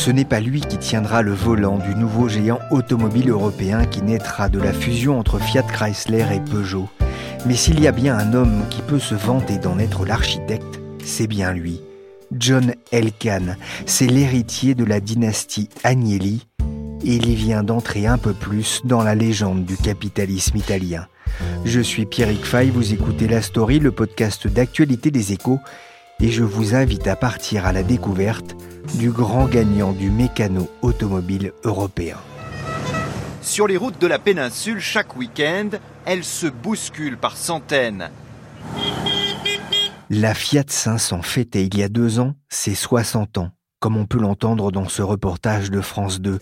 Ce n'est pas lui qui tiendra le volant du nouveau géant automobile européen qui naîtra de la fusion entre Fiat Chrysler et Peugeot. Mais s'il y a bien un homme qui peut se vanter d'en être l'architecte, c'est bien lui. John Elkann, c'est l'héritier de la dynastie Agnelli, et il vient d'entrer un peu plus dans la légende du capitalisme italien. Je suis Pierrick Fay, vous écoutez La Story, le podcast d'actualité des échos, et je vous invite à partir à la découverte du grand gagnant du mécano automobile européen. Sur les routes de la péninsule, chaque week-end, elles se bousculent par centaines. La Fiat 500 fêtait il y a deux ans ses 60 ans, comme on peut l'entendre dans ce reportage de France 2.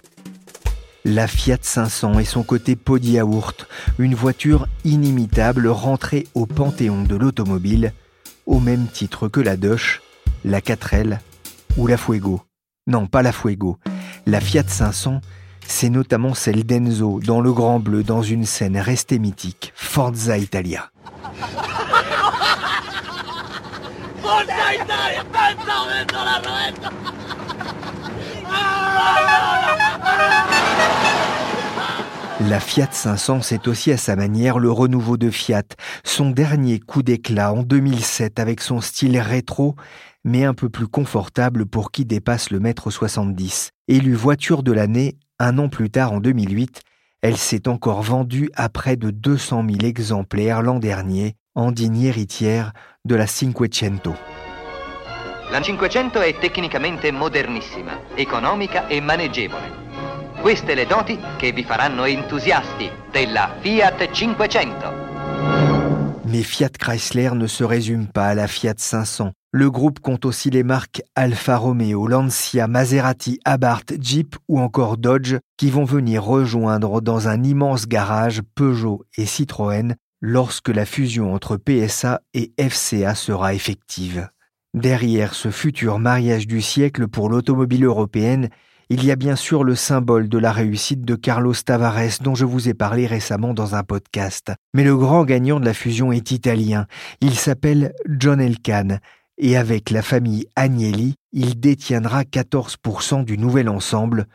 La Fiat 500 et son côté pot yaourt, une voiture inimitable rentrée au panthéon de l'automobile, au même titre que la Doche, la 4L ou la Fuego. Non, pas la Fuego. La Fiat 500, c'est notamment celle d'Enzo dans Le Grand Bleu dans une scène restée mythique, Forza Italia. Fiat 500, c'est aussi à sa manière le renouveau de Fiat, son dernier coup d'éclat en 2007 avec son style rétro, mais un peu plus confortable pour qui dépasse le mètre 70. Élue voiture de l'année, un an plus tard en 2008, elle s'est encore vendue à près de 200 000 exemplaires l'an dernier, en digne héritière de la Cinquecento. La Cinquecento è tecnicamente modernissima, economica e maneggevole. Queste le doti vi faranno entusiasti della Fiat 500. Mais Fiat Chrysler ne se résume pas à la Fiat 500. Le groupe compte aussi les marques Alfa Romeo, Lancia, Maserati, Abarth, Jeep ou encore Dodge qui vont venir rejoindre dans un immense garage Peugeot et Citroën lorsque la fusion entre PSA et FCA sera effective. Derrière ce futur mariage du siècle pour l'automobile européenne, il y a bien sûr le symbole de la réussite de Carlos Tavares dont je vous ai parlé récemment dans un podcast. Mais le grand gagnant de la fusion est italien. Il s'appelle John Elkann et avec la famille Agnelli, il détiendra 14% du nouvel ensemble,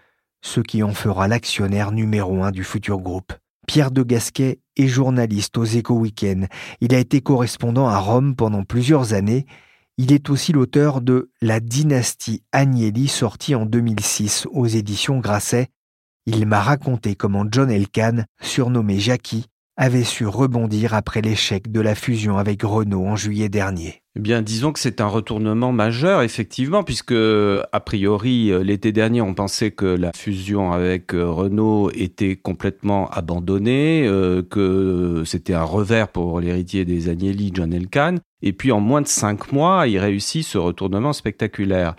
ce qui en fera l'actionnaire numéro un du futur groupe. Pierre de Gasquet est journaliste aux Éco Weekend. Il a été correspondant à Rome pendant plusieurs années il est aussi l'auteur de La dynastie Agnelli, sortie en 2006 aux éditions Grasset. Il m'a raconté comment John Elkann, surnommé Jackie, avait su rebondir après l'échec de la fusion avec Renault en juillet dernier. Eh bien, disons que c'est un retournement majeur, effectivement, puisque, a priori, l'été dernier, on pensait que la fusion avec euh, Renault était complètement abandonnée, euh, que c'était un revers pour l'héritier des Agnelli, John Elkann. Et puis, en moins de cinq mois, il réussit ce retournement spectaculaire.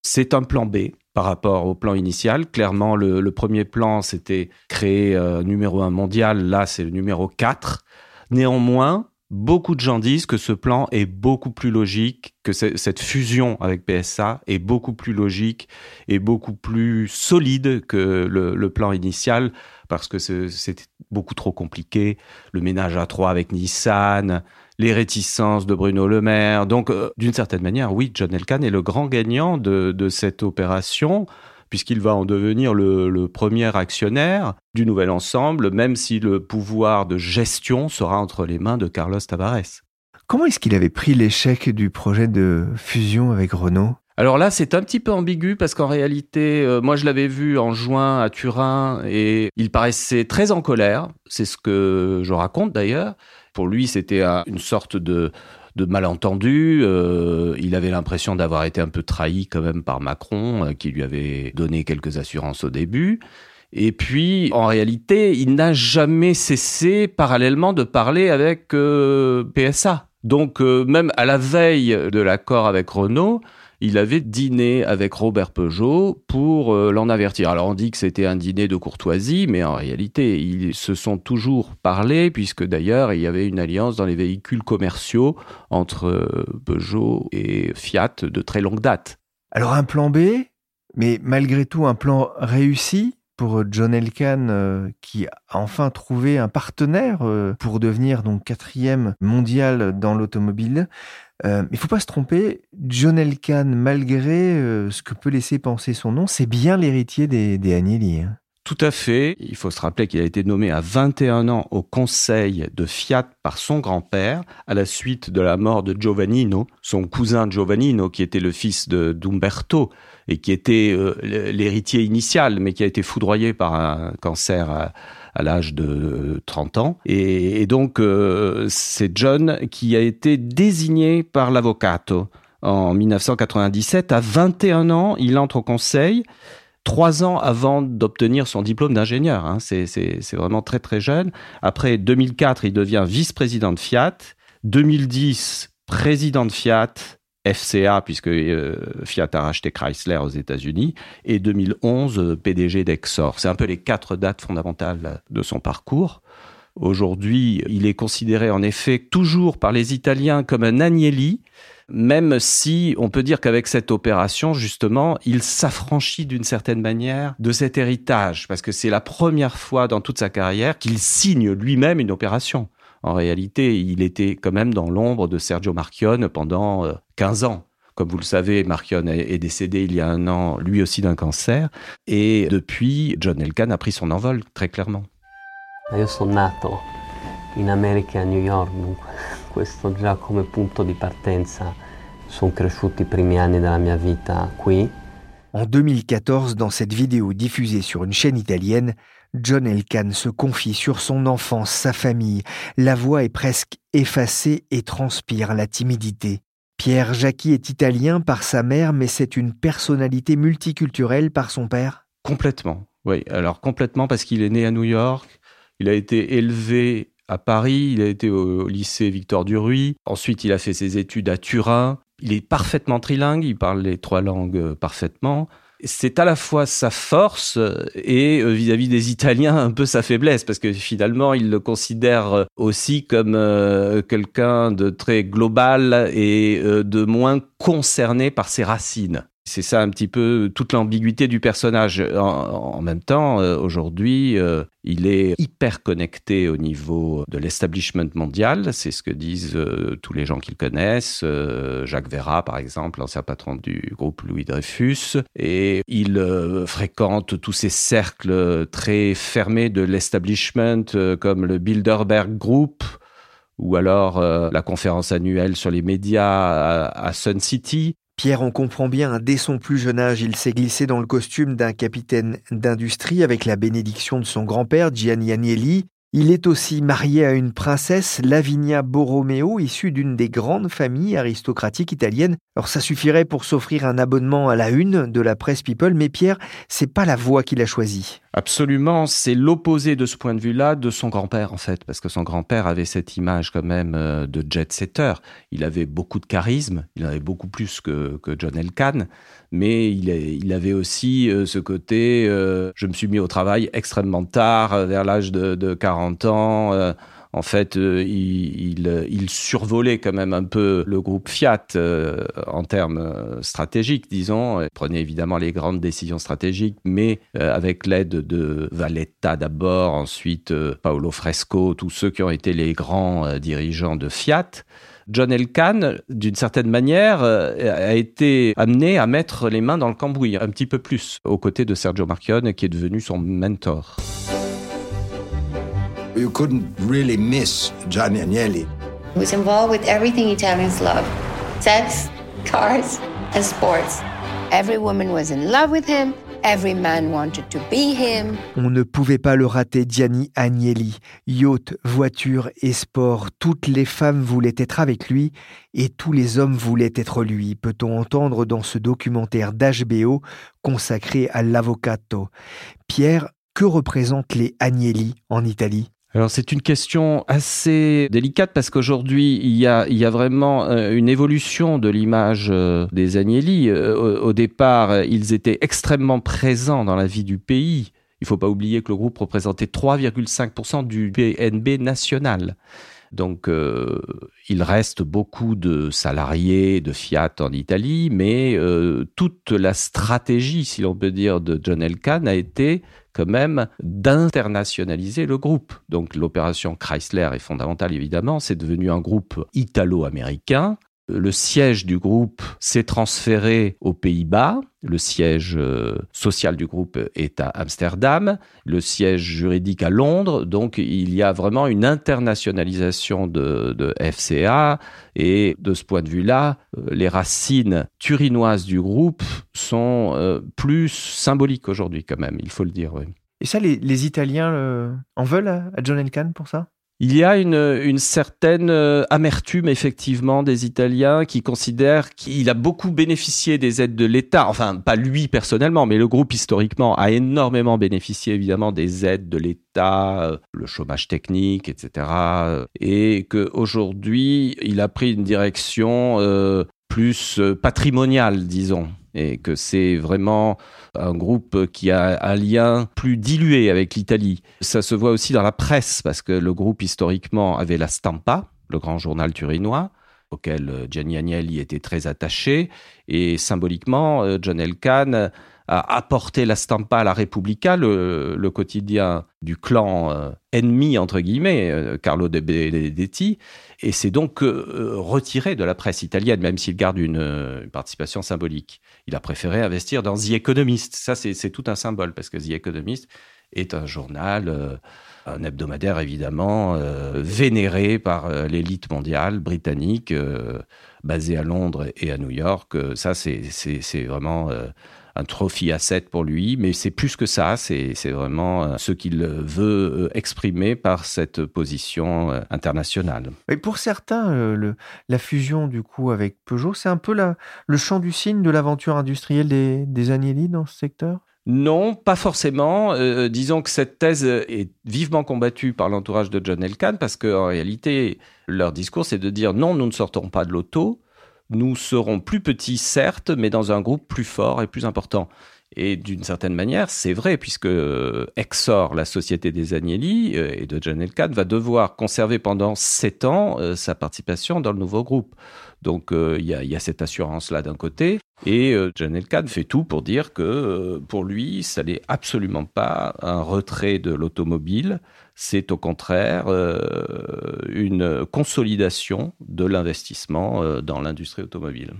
C'est un plan B par rapport au plan initial. Clairement, le, premier plan, c'était créer euh, numéro un mondial. Là, c'est le numéro 4. Néanmoins, beaucoup de gens disent que ce plan est beaucoup plus logique, que cette fusion avec PSA est beaucoup plus logique et beaucoup plus solide que le, plan initial parce que c'était beaucoup trop compliqué. Le ménage à trois avec Nissan, les réticences de Bruno Le Maire. Donc, euh, d'une certaine manière, oui, John Elkann est le grand gagnant de cette opération puisqu'il va en devenir le, premier actionnaire du nouvel ensemble, même si le pouvoir de gestion sera entre les mains de Carlos Tavares. Comment est-ce qu'il avait pris l'échec du projet de fusion avec Renault? Alors là, c'est un petit peu ambigu parce qu'en réalité, euh, moi je l'avais vu en juin à Turin et il paraissait très en colère. C'est ce que je raconte d'ailleurs. Pour lui, c'était une sorte de, de malentendu. Euh, il avait l'impression d'avoir été un peu trahi quand même par Macron, euh, qui lui avait donné quelques assurances au début. Et puis, en réalité, il n'a jamais cessé parallèlement de parler avec PSA. Donc, même à la veille de l'accord avec Renault, il avait dîné avec Robert Peugeot pour euh, l'en avertir. Alors on dit que c'était un dîner de courtoisie, mais en réalité, ils se sont toujours parlé, puisque d'ailleurs, il y avait une alliance dans les véhicules commerciaux entre euh, Peugeot et Fiat de très longue date. Alors un plan B, mais malgré tout un plan réussi pour John Elkann euh, qui a enfin trouvé un partenaire pour devenir donc quatrième mondial dans l'automobile. Euh, il ne faut pas se tromper, John Elkann, malgré euh, ce que peut laisser penser son nom, c'est bien l'héritier des, des Agnelli. Hein. Tout à fait. Il faut se rappeler qu'il a été nommé à 21 ans au conseil de Fiat par son grand-père à la suite de la mort de Giovannino, son cousin Giovannino, qui était le fils d'Umberto et qui était euh, l'héritier initial, mais qui a été foudroyé par un cancer à, l'âge de 30 ans. Et, donc, euh, c'est John qui a été désigné par l'avocato en 1997. À 21 ans, il entre au conseil trois ans avant d'obtenir son diplôme d'ingénieur. Hein. C'est vraiment très très jeune. Après 2004, il devient vice-président de Fiat. 2010, président de Fiat. FCA, puisque euh, Fiat a racheté Chrysler aux États-Unis, et 2011, euh, PDG d'Exor. C'est un peu les quatre dates fondamentales de son parcours. Aujourd'hui, il est considéré en effet toujours par les Italiens comme un Agnelli, même si on peut dire qu'avec cette opération, justement, il s'affranchit d'une certaine manière de cet héritage, parce que c'est la première fois dans toute sa carrière qu'il signe lui-même une opération. En réalité, il était quand même dans l'ombre de Sergio Marchionne pendant 15 euh, ans. Comme vous le savez, Marchionne est décédé il y a un an, lui aussi d'un cancer. Et depuis, John Elkann a pris son envol, très clairement. Io sono nato in America a New York, dunque questo già come punto di partenza. Sono cresciuti i primi anni della mia vita qui. En 2014, dans cette vidéo diffusée sur une chaîne italienne, John Elkann se confie sur son enfance, sa famille. La voix est presque effacée et transpire la timidité. Pierre Jacqui est italien par sa mère, mais c'est une personnalité multiculturelle par son père? Complètement, oui. Alors complètement parce qu'il est né à New York, il a été élevé à Paris, il a été au lycée Victor Duruy, ensuite il a fait ses études à Turin, il est parfaitement trilingue, il parle les trois langues parfaitement c'est à la fois sa force et euh, vis-à-vis des Italiens un peu sa faiblesse parce que finalement il le considère aussi comme euh, quelqu'un de très global et euh, de moins concerné par ses racines. C'est ça un petit peu toute l'ambiguïté du personnage. En, même temps, euh, aujourd'hui, euh, il est hyper connecté au niveau de l'establishment mondial. C'est ce que disent euh, tous les gens qu'il connaissent. Jacques Vera, par exemple, l'ancien patron du groupe Louis Dreyfus. Et il fréquente tous ces cercles très fermés de l'establishment, comme le Bilderberg Group ou alors la conférence annuelle sur les médias à Sun City. Pierre, on comprend bien, dès son plus jeune âge, il s'est glissé dans le costume d'un capitaine d'industrie avec la bénédiction de son grand-père, Gianni Agnelli. Il est aussi marié à une princesse, Lavinia Borromeo, issue d'une des grandes familles aristocratiques italiennes. Alors ça suffirait pour s'offrir un abonnement à la une de la presse People, mais Pierre, c'est pas la voie qu'il a choisie. Absolument, c'est l'opposé de ce point de vue-là de son grand-père en fait, parce que son grand-père avait cette image quand même euh, de jet-setter. Il avait beaucoup de charisme, il avait beaucoup plus que, que John Elkann, mais il, avait aussi euh, ce côté, euh, je me suis mis au travail extrêmement tard, vers l'âge de 40 ans en fait, euh, il, survolait quand même un peu le groupe Fiat euh, en termes euh, stratégiques, disons. Il prenait évidemment les grandes décisions stratégiques, mais avec l'aide de Valletta d'abord, ensuite Paolo Fresco, tous ceux qui ont été les grands dirigeants de Fiat. John Elkann, d'une certaine manière, a été amené à mettre les mains dans le cambouis un petit peu plus, aux côtés de Sergio Marchionne, qui est devenu son mentor. You couldn't really miss Gianni Agnelli. He was involved with everything Italians love sex, cars, and sports. Every woman was in love with him. Every man wanted to be him. On ne pouvait pas le rater, Gianni Agnelli. Yacht, voiture et sport, toutes les femmes voulaient être avec lui et tous les hommes voulaient être lui, peut-on entendre dans ce documentaire d'HBO consacré à l'avvocato. Pierre, que représentent les Agnelli en Italie? Alors c'est une question assez délicate parce qu'aujourd'hui il y a, il y a vraiment euh, une évolution de l'image euh, des Agnelli. Euh, au départ, ils étaient extrêmement présents dans la vie du pays. Il ne faut pas oublier que le groupe représentait 3,5% du BNB national. Donc, il reste beaucoup de salariés de Fiat en Italie, mais toute la stratégie, si l'on peut dire, de John Elkann a été même d'internationaliser le groupe. Donc, l'opération Chrysler est fondamentale, évidemment. C'est devenu un groupe italo-américain le siège du groupe s'est transféré aux Pays-Bas. Le siège euh, social du groupe est à Amsterdam, le siège juridique à Londres. Donc il y a vraiment une internationalisation de, FCA. Et de ce point de vue-là, euh, les racines turinoises du groupe sont euh, plus symboliques aujourd'hui quand même, il faut le dire. Et ça, les, Italiens en veulent à, John Elkann pour ça? Il y a une, certaine euh, amertume effectivement des Italiens qui considèrent qu'il a beaucoup bénéficié des aides de l'État. Enfin, pas lui personnellement, mais le groupe historiquement a énormément bénéficié évidemment des aides de l'État, euh, le chômage technique, etc. Et qu'aujourd'hui, il a pris une direction euh, plus patrimoniale, disons et que c'est vraiment un groupe qui a un lien plus dilué avec l'Italie. Ça se voit aussi dans la presse, parce que le groupe historiquement avait la Stampa, le grand journal turinois, auquel Gianni Agnelli était très attaché, et symboliquement, euh, John Elkann a apporté la stampa à la Repubblica, le, quotidien du clan euh, ennemi, entre guillemets, euh, Carlo de Benedetti, et c'est donc euh, retiré de la presse italienne, même s'il garde une, participation symbolique. Il a préféré investir dans The Economist. Ça, c'est tout un symbole, parce que The Economist est un journal, un hebdomadaire évidemment, vénéré par l'élite mondiale britannique, basé à Londres et à New York. Ça, c'est vraiment un trophy asset pour lui, mais c'est plus que ça, c'est vraiment euh, ce qu'il veut euh, exprimer par cette position euh, internationale. Et pour certains, le, la fusion du coup avec Peugeot, c'est un peu la, le champ du signe de l'aventure industrielle des, des Agnelli dans ce secteur? Non, pas forcément. disons que cette thèse est vivement combattue par l'entourage de John Elkann parce qu'en réalité, leur discours, c'est de dire non, nous ne sortons pas de l'auto, nous serons plus petits, certes, mais dans un groupe plus fort et plus important. Et d'une certaine manière, c'est vrai, puisque euh, Exor, la société des Agnelli euh, et de John Elkann, va devoir conserver pendant sept ans euh, sa participation dans le nouveau groupe. Donc il y, a, cette assurance-là d'un côté. Et John Elkann fait tout pour dire que pour lui, ça n'est absolument pas un retrait de l'automobile, c'est au contraire une consolidation de l'investissement dans l'industrie automobile.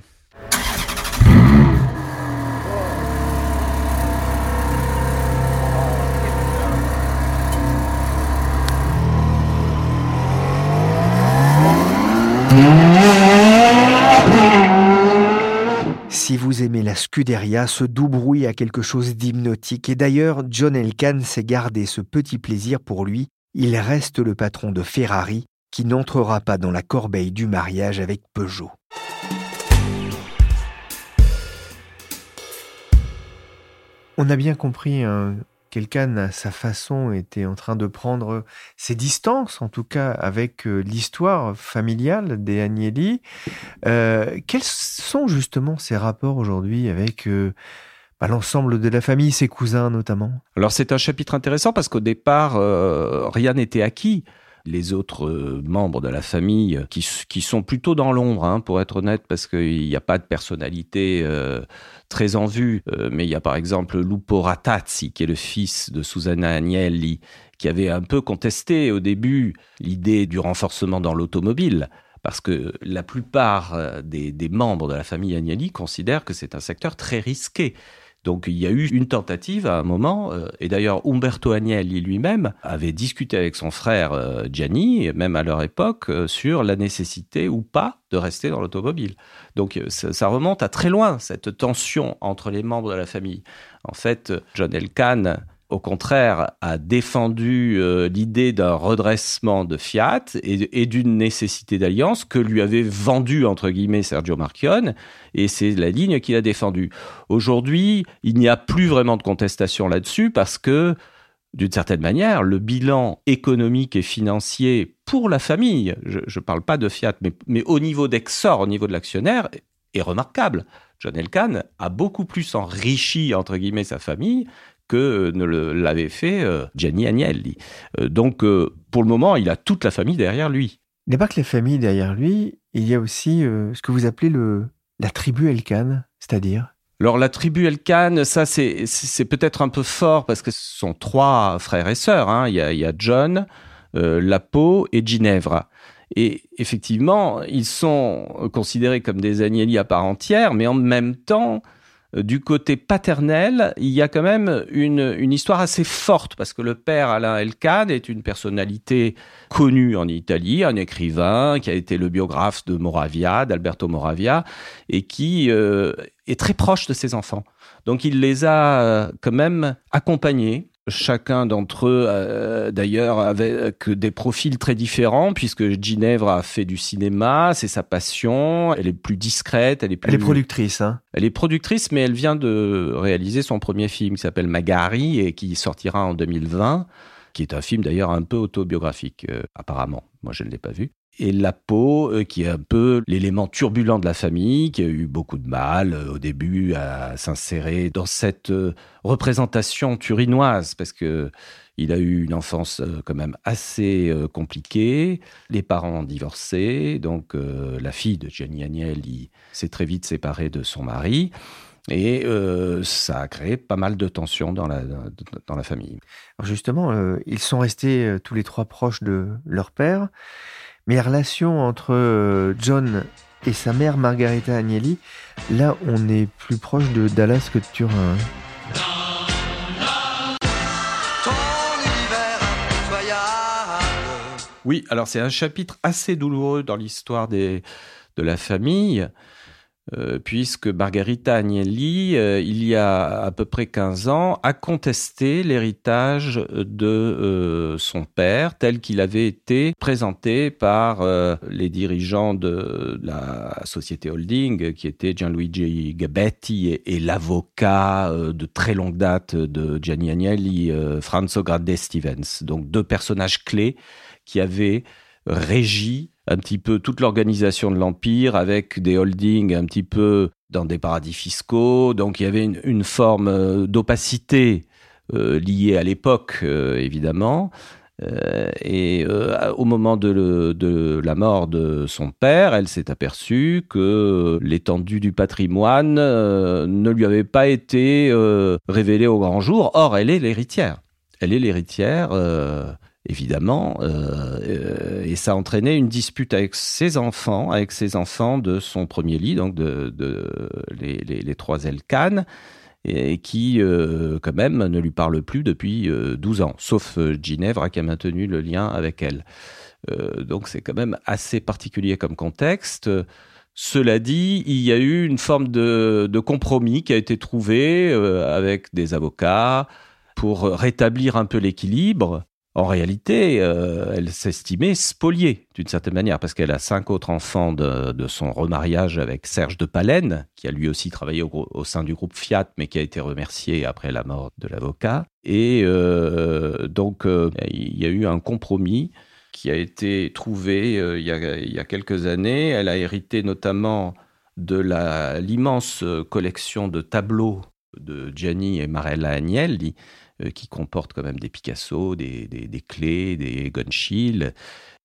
Si vous aimez la Scuderia, ce doux bruit a quelque chose d'hypnotique et d'ailleurs John Elkann s'est gardé ce petit plaisir pour lui. Il reste le patron de Ferrari qui n'entrera pas dans la corbeille du mariage avec Peugeot. On a bien compris hein, quelqu'un à sa façon était en train de prendre ses distances, en tout cas avec euh, l'histoire familiale des Agnelli. Euh, quels sont justement ces rapports aujourd'hui avec euh, bah, l'ensemble de la famille, ses cousins notamment? Alors c'est un chapitre intéressant parce qu'au départ, rien n'était acquis les autres membres de la famille qui, sont plutôt dans l'ombre, hein, pour être honnête, parce qu'il n'y a pas de personnalité très en vue. Euh, mais il y a par exemple Lupo Ratazzi, qui est le fils de Susanna Agnelli, qui avait un peu contesté au début l'idée du renforcement dans l'automobile. Parce que la plupart euh, des, membres de la famille Agnelli considèrent que c'est un secteur très risqué. Donc il y a eu une tentative à un moment, euh, et d'ailleurs Umberto Agnelli lui-même avait discuté avec son frère euh, Gianni, même à leur époque, euh, sur la nécessité ou pas de rester dans l'automobile. Donc ça, remonte à très loin, cette tension entre les membres de la famille. En fait, John Elkann au contraire, a défendu euh, l'idée d'un redressement de Fiat et, d'une nécessité d'alliance que lui avait vendu, entre guillemets, Sergio Marchionne, et c'est la ligne qu'il a défendue. Aujourd'hui, il n'y a plus vraiment de contestation là-dessus parce que, d'une certaine manière, le bilan économique et financier pour la famille, je ne parle pas de Fiat, mais, au niveau d'Exor, au niveau de l'actionnaire, est remarquable. John Elkann a beaucoup plus enrichi, entre guillemets, sa famille que ne l'avait fait euh, Gianni Agnelli. Euh, donc, euh, pour le moment, il a toute la famille derrière lui. Il n'y a pas que la famille derrière lui, il y a aussi ce que vous appelez le, la tribu Elkan, c'est-à-dire? Alors la tribu Elkan, ça c'est peut-être un peu fort parce que ce sont trois frères et sœurs. Hein. Il, y a, John, Lapo et Ginevra. Et effectivement, ils sont considérés comme des Agnelli à part entière, mais en même temps, euh, du côté paternel, il y a quand même une, histoire assez forte parce que le père Alain Elkann est une personnalité connue en Italie, un écrivain qui a été le biographe de Moravia, d'Alberto Moravia, et qui euh, est très proche de ses enfants. Donc il les a euh, quand même accompagnés Chacun d'entre eux, euh, d'ailleurs, avait que des profils très différents, puisque Ginevra a fait du cinéma, c'est sa passion. Elle est plus discrète, elle est plus. Elle est productrice, hein. Elle est productrice, mais elle vient de réaliser son premier film qui s'appelle Magari et qui sortira en 2020, qui est un film d'ailleurs un peu autobiographique, euh, apparemment. Moi, je ne l'ai pas vu et la peau, euh, qui est un peu l'élément turbulent de la famille, qui a eu beaucoup de mal euh, au début à s'insérer dans cette euh, représentation turinoise, parce que il a eu une enfance quand même assez compliquée. Les parents ont divorcé, donc la fille de Gianni Agnelli s'est très vite séparée de son mari. Et ça a créé pas mal de tensions dans la, dans la famille. Justement, ils sont restés tous les trois proches de leur père. Mais la relation entre euh, John et sa mère Margarita Agnelli, là on est plus proche de Dallas que de Turin. Oui, alors c'est un chapitre assez douloureux dans l'histoire de la famille. Euh, puisque Margarita Agnelli, euh, il y a à peu près 15 ans, a contesté l'héritage de euh, son père tel qu'il avait été présenté par les dirigeants de la société holding, qui étaient Gianluigi Gabetti et, l'avocat de très longue date de Gianni Agnelli, Franzo Grande Stevens. Donc deux personnages clés qui avaient régi un petit peu toute l'organisation de l'Empire avec des holdings un petit peu dans des paradis fiscaux. Donc il y avait une, forme euh, d'opacité euh, liée à l'époque, euh, évidemment. et au moment de, de, la mort de son père, elle s'est aperçue que l'étendue du patrimoine ne lui avait pas été révélée au grand jour. Or, elle est l'héritière. Elle est l'héritière évidemment, euh, euh, et ça a entraîné une dispute avec ses enfants, avec ses enfants de son premier lit, donc de, les, trois Elkanes, et qui, euh, quand même, ne lui parle plus depuis 12 ans, sauf Ginevra qui a maintenu le lien avec elle. donc c'est quand même assez particulier comme contexte. Cela dit, il y a eu une forme de, de compromis qui a été trouvé avec des avocats pour rétablir un peu l'équilibre en réalité, euh, elle s'estimait spoliée d'une certaine manière, parce qu'elle a cinq autres enfants de, son remariage avec Serge de Palaine, qui a lui aussi travaillé au, sein du groupe Fiat, mais qui a été remercié après la mort de l'avocat. Et euh, donc, euh, il y a eu un compromis qui a été trouvé il y, a, il, y a, quelques années. Elle a hérité notamment de l'immense collection de tableaux de Gianni et Marella Agnelli, euh, qui comporte quand même des Picasso, des, des, clés, des Gonchil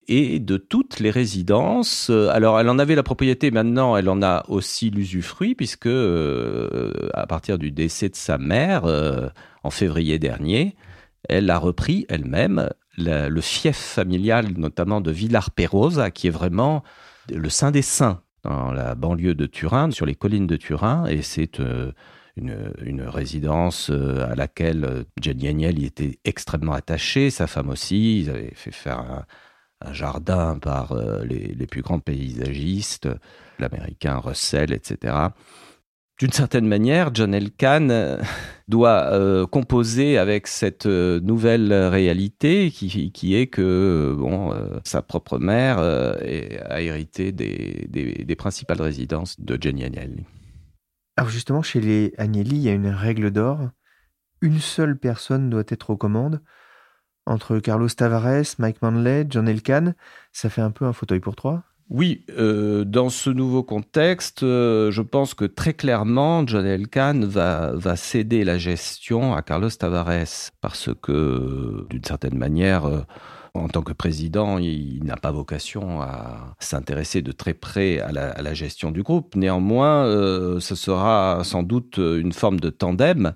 et de toutes les résidences. Alors, elle en avait la propriété, maintenant, elle en a aussi l'usufruit, puisque euh, à partir du décès de sa mère, euh, en février dernier, elle a repris elle-même le fief familial, notamment de Villar Perosa, qui est vraiment le saint des saints dans la banlieue de Turin, sur les collines de Turin, et c'est une, résidence à laquelle Jenny Agnelli était extrêmement attaché, sa femme aussi. Ils avaient fait faire un, jardin par les, les, plus grands paysagistes, l'américain Russell, etc. D'une certaine manière, John Elkann euh, doit euh, composer avec cette euh, nouvelle réalité qui, est que bon, sa propre mère a hérité des, principales résidences de Jenny Agnelli. Alors justement, chez les Agnelli, il y a une règle d'or. Une seule personne doit être aux commandes. Entre Carlos Tavares, Mike Manley, John Elkann, ça fait un peu un fauteuil pour trois oui, euh, dans ce nouveau contexte, euh, je pense que très clairement, John Elkann va, va céder la gestion à Carlos Tavares parce que, d'une certaine manière, euh, en tant que président, il, n'a pas vocation à s'intéresser de très près à la, gestion du groupe. Néanmoins, ce sera sans doute une forme de tandem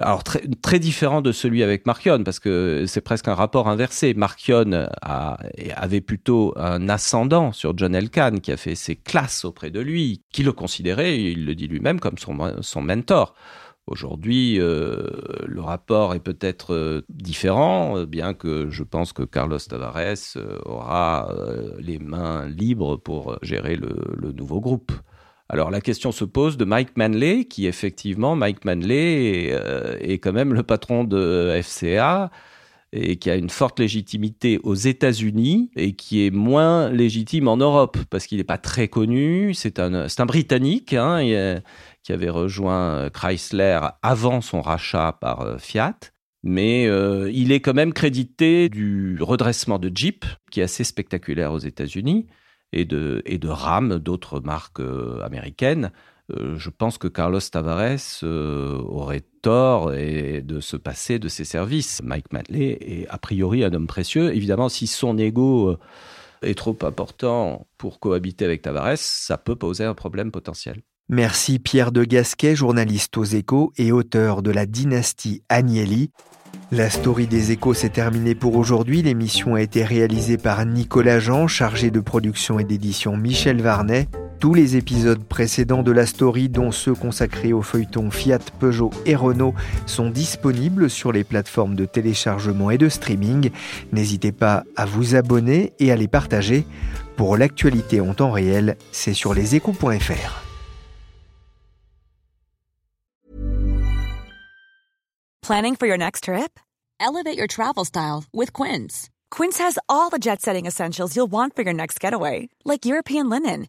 alors très, différent de celui avec Marchion, parce que c'est presque un rapport inversé. Marchion avait plutôt un ascendant sur John Elkann, qui a fait ses classes auprès de lui, qui le considérait, il le dit lui-même, comme son mentor. Aujourd'hui, euh, le rapport est peut-être euh, différent, bien que je pense que Carlos Tavares euh, aura les mains libres pour gérer le nouveau groupe. Alors la question se pose de Mike Manley, qui effectivement, Mike Manley euh, est, quand même le patron de FCA et qui a une forte légitimité aux États-Unis et qui est moins légitime en Europe parce qu'il n'est pas très connu. C'est un, Britannique hein, euh, qui avait rejoint Chrysler avant son rachat par euh, Fiat. Mais il est quand même crédité du redressement de Jeep, qui est assez spectaculaire aux États-Unis et de, et de RAM, d'autres marques euh, américaines. Euh, je pense que Carlos Tavares euh, aurait tort de se passer de ses services. Mike Manley est a priori un homme précieux. Évidemment, si son ego est trop important pour cohabiter avec Tavares, ça peut poser un problème potentiel. Merci Pierre de Gasquet, journaliste aux échos et auteur de la dynastie Agnelli. La story des échos s'est terminée pour aujourd'hui. L'émission a été réalisée par Nicolas Jean, chargé de production et d'édition Michel Varnet. Tous les épisodes précédents de la story, dont ceux consacrés au feuilleton Fiat, Peugeot et Renault, sont disponibles sur les plateformes de téléchargement et de streaming. N'hésitez pas à vous abonner et à les partager. Pour l'actualité en temps réel, c'est sur leséchos.fr. Planning for your next trip? Elevate your travel style with Quince. Quince has all the jet setting essentials you'll want for your next getaway, like European linen,